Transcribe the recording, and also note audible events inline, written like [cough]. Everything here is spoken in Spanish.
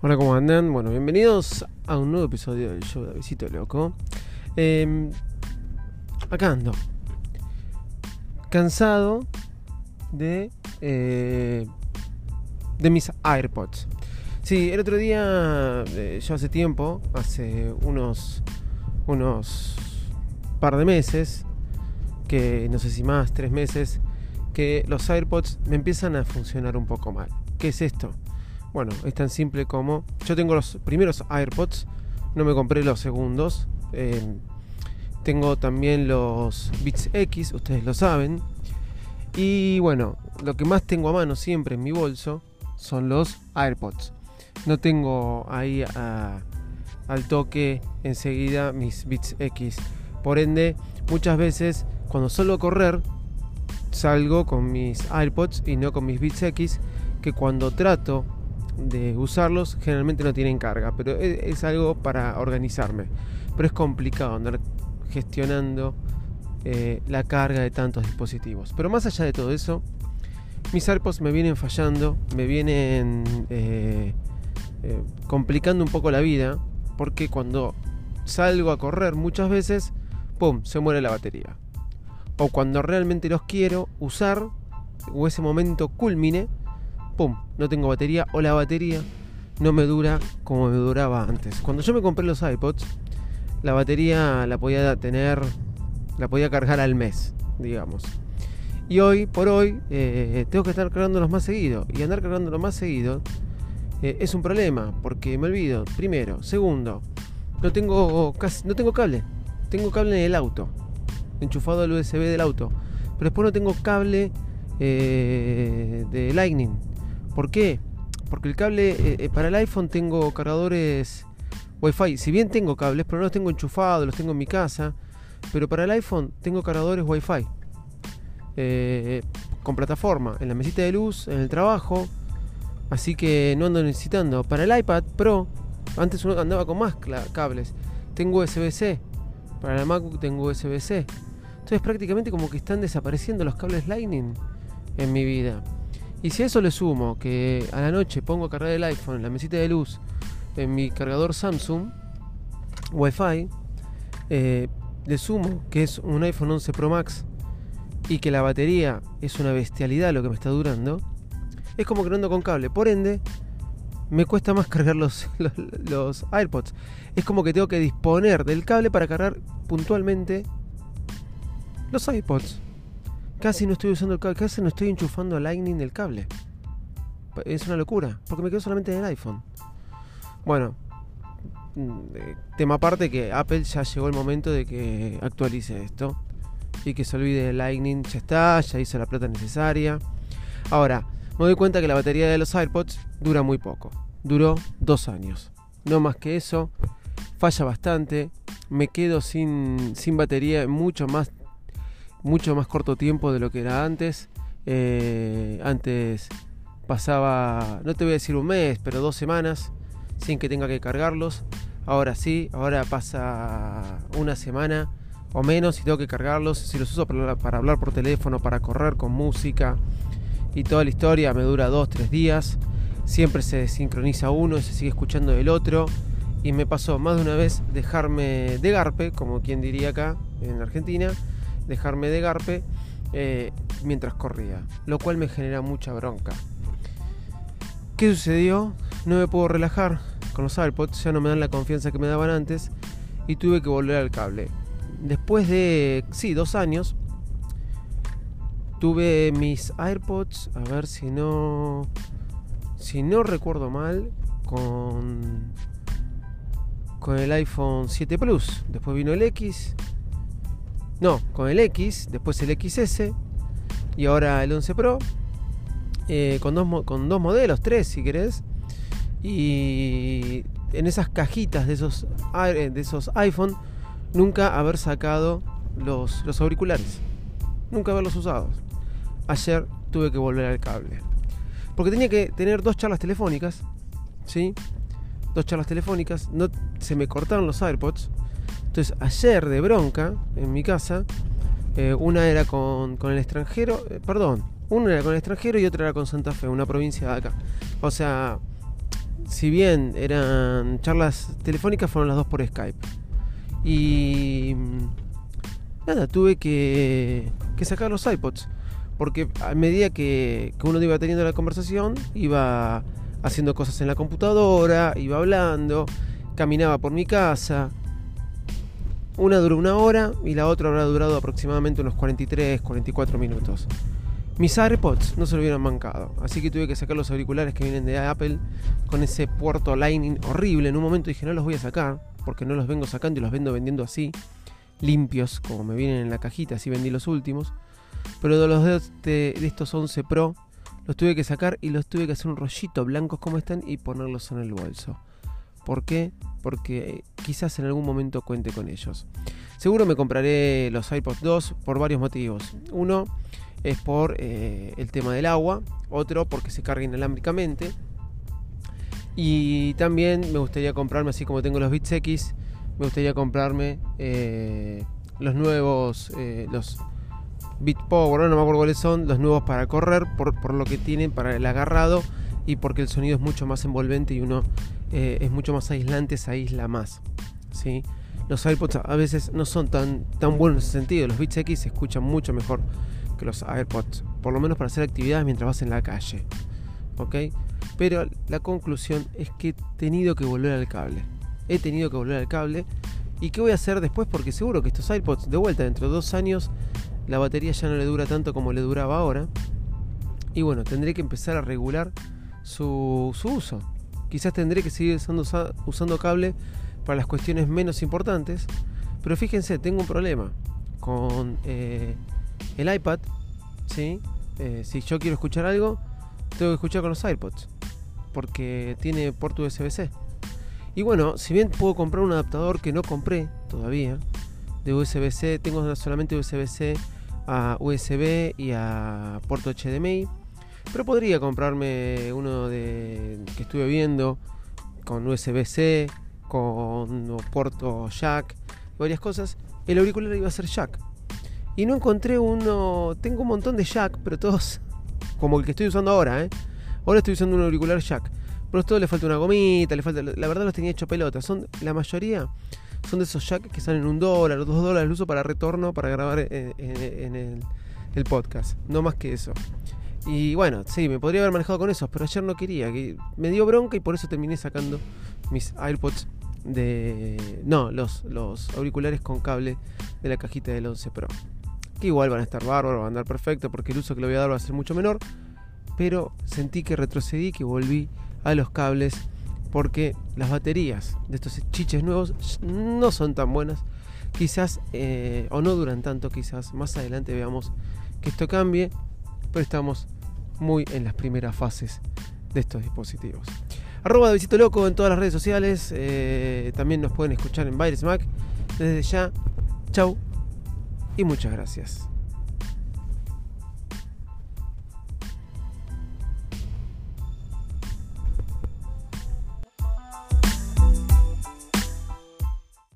Hola, ¿cómo andan? Bueno, bienvenidos a un nuevo episodio del show de Visito Loco. Eh, acá ando. Cansado de, eh, de mis AirPods. Sí, el otro día, eh, yo hace tiempo, hace unos, unos par de meses, que no sé si más, tres meses, que los AirPods me empiezan a funcionar un poco mal. ¿Qué es esto? Bueno, es tan simple como. Yo tengo los primeros AirPods, no me compré los segundos. Eh, tengo también los Beats X, ustedes lo saben. Y bueno, lo que más tengo a mano siempre en mi bolso son los AirPods. No tengo ahí al toque enseguida mis Beats X. Por ende, muchas veces cuando suelo correr, salgo con mis AirPods y no con mis Beats X, que cuando trato de usarlos generalmente no tienen carga, pero es, algo para organizarme. Pero es complicado andar gestionando eh, la carga de tantos dispositivos. Pero más allá de todo eso, mis AirPods me vienen fallando, me vienen eh, eh, complicando un poco la vida, porque cuando salgo a correr muchas veces, ¡pum!, se muere la batería. O cuando realmente los quiero usar, o ese momento culmine, ¡pum! No tengo batería o la batería no me dura como me duraba antes. Cuando yo me compré los iPods, la batería la podía tener, la podía cargar al mes, digamos. Y hoy por hoy eh, tengo que estar cargándolos más seguido. Y andar cargándolos más seguido eh, es un problema porque me olvido. Primero. Segundo, no tengo, casi, no tengo cable. Tengo cable en el auto. Enchufado al USB del auto. Pero después no tengo cable eh, de Lightning. ¿Por qué? Porque el cable, eh, eh, para el iPhone tengo cargadores Wi-Fi. Si bien tengo cables, pero no los tengo enchufados, los tengo en mi casa. Pero para el iPhone tengo cargadores Wi-Fi. Eh, con plataforma, en la mesita de luz, en el trabajo. Así que no ando necesitando. Para el iPad Pro, antes uno andaba con más cables. Tengo USB-C. Para la MacBook tengo USB-C. Entonces prácticamente como que están desapareciendo los cables Lightning en mi vida. Y si a eso le sumo que a la noche pongo a cargar el iPhone en la mesita de luz en mi cargador Samsung Wi-Fi, eh, le sumo que es un iPhone 11 Pro Max y que la batería es una bestialidad lo que me está durando, es como que no ando con cable. Por ende, me cuesta más [laughs] cargar los, los, AirPods. Es como que tengo que disponer del cable para cargar puntualmente los iPods. Casi no estoy usando el cable, casi no estoy enchufando a Lightning del cable. Es una locura, porque me quedo solamente en el iPhone. Bueno, mm, eh, tema aparte que Apple ya llegó el momento de que actualice esto y que se olvide de Lightning, ya está, ya hizo la plata necesaria. Ahora, me doy cuenta que la batería de los AirPods dura muy poco. Duró dos años. No más que eso. Falla bastante. Me quedo sin, sin batería mucho más mucho más corto tiempo de lo que era antes. Eh, antes pasaba, no te voy a decir un mes, pero dos semanas sin que tenga que cargarlos. Ahora sí, ahora pasa una semana o menos y tengo que cargarlos. Si los uso para, hablar por teléfono, para correr con música y toda la historia, me dura dos, tres días. Siempre se sincroniza uno y se sigue escuchando el otro. Y me pasó más de una vez dejarme de garpe, como quien diría acá en Argentina, dejarme de garpe eh, mientras corría, lo cual me genera mucha bronca. ¿Qué sucedió? No me puedo relajar con los AirPods, ya no me dan la confianza que me daban antes y tuve que volver al cable. Después de, sí, dos años, tuve mis AirPods, a ver si no, si no recuerdo mal, con, con el iPhone 7 Plus. Después vino el X, no, con el X, después el XS y ahora el 11 Pro. Eh, con, dos, con dos modelos, tres si querés. Y en esas cajitas de esos, de esos iPhone, nunca haber sacado los, los auriculares. Nunca haberlos usado. Ayer tuve que volver al cable. Porque tenía que tener dos charlas telefónicas. ¿Sí? Dos charlas telefónicas. No, se me cortaron los AirPods. Entonces, ayer de bronca, en mi casa, eh, una era con, el extranjero, eh, perdón, una era con el extranjero y otra era con Santa Fe, una provincia de acá. O sea, si bien eran charlas telefónicas, fueron las dos por Skype. Y mm, nada, tuve que, sacar los iPods. Porque a medida que uno iba teniendo la conversación, iba haciendo cosas en la computadora, iba hablando, caminaba por mi casa. Una duró una hora y la otra habrá durado aproximadamente unos 43, 44 minutos. Mis AirPods no se lo hubieran mancado, así que tuve que sacar los auriculares que vienen de Apple con ese puerto Lightning horrible. En un momento dije no los voy a sacar porque no los vengo sacando y los vendo vendiendo así, limpios, como me vienen en la cajita, así vendí los últimos. Pero de los de, de estos 11 Pro los tuve que sacar y los tuve que hacer un rollito blancos como están y ponerlos en el bolso. ¿Por qué? Porque quizás en algún momento cuente con ellos. Seguro me compraré los iPods 2 por varios motivos. Uno es por eh, el tema del agua, otro porque se carga inalámbricamente. Y también me gustaría comprarme, así como tengo los Beats X, me gustaría comprarme eh, los nuevos, eh, los Beat Power, no me acuerdo cuáles son, los nuevos para correr, por, por, lo que tienen para el agarrado y porque el sonido es mucho más envolvente y uno es mucho más aislante, se aísla más. ¿sí? Los iPods a veces no son tan, tan buenos en ese sentido, los Beats X se escuchan mucho mejor que los AirPods, por lo menos para hacer actividades mientras vas en la calle. ¿Ok? Pero la conclusión es que he tenido que volver al cable. He tenido que volver al cable. ¿Y qué voy a hacer después? Porque seguro que estos AirPods, de vuelta, dentro de dos años, la batería ya no le dura tanto como le duraba ahora. Y bueno, tendré que empezar a regular su, su uso. Quizás tendré que seguir usando, usando cable para las cuestiones menos importantes. Pero fíjense, tengo un problema con eh, el iPad, ¿sí? Eh, si yo quiero escuchar algo, tengo que escuchar con los iPods, porque tiene puerto USB-C. Y bueno, si bien puedo comprar un adaptador que no compré todavía, de USB-C, tengo solamente USB-C a USB y a puerto HDMI, pero podría comprarme uno de que estuve viendo con USB-C, con puerto jack, varias cosas. El auricular iba a ser jack, y no encontré uno. Tengo un montón de jack, pero todos [laughs] como el que estoy usando ahora, ¿eh? Ahora estoy usando un auricular jack. Pero a todo le falta una gomita, le falta. La verdad los tenía hecho pelota. Son, la mayoría son de esos jack que salen un dólar o dos dólares el uso para retorno para grabar en, el, el, podcast. No más que eso. Y bueno, sí, me podría haber manejado con esos, pero ayer no quería. Que me dio bronca y por eso terminé sacando mis AirPods de. No, los, los auriculares con cable de la cajita del 11 Pro que igual van a estar bárbaros, van a andar perfecto porque el uso que le voy a dar va a ser mucho menor, pero sentí que retrocedí, que volví a los cables porque las baterías de estos chiches nuevos no son tan buenas, quizás eh, o no duran tanto, quizás más adelante veamos que esto cambie, pero estamos muy en las primeras fases de estos dispositivos. Arroba de Visito Loco en todas las redes sociales. Eh, también nos pueden escuchar en Virus Mac. Desde ya, chau y muchas gracias.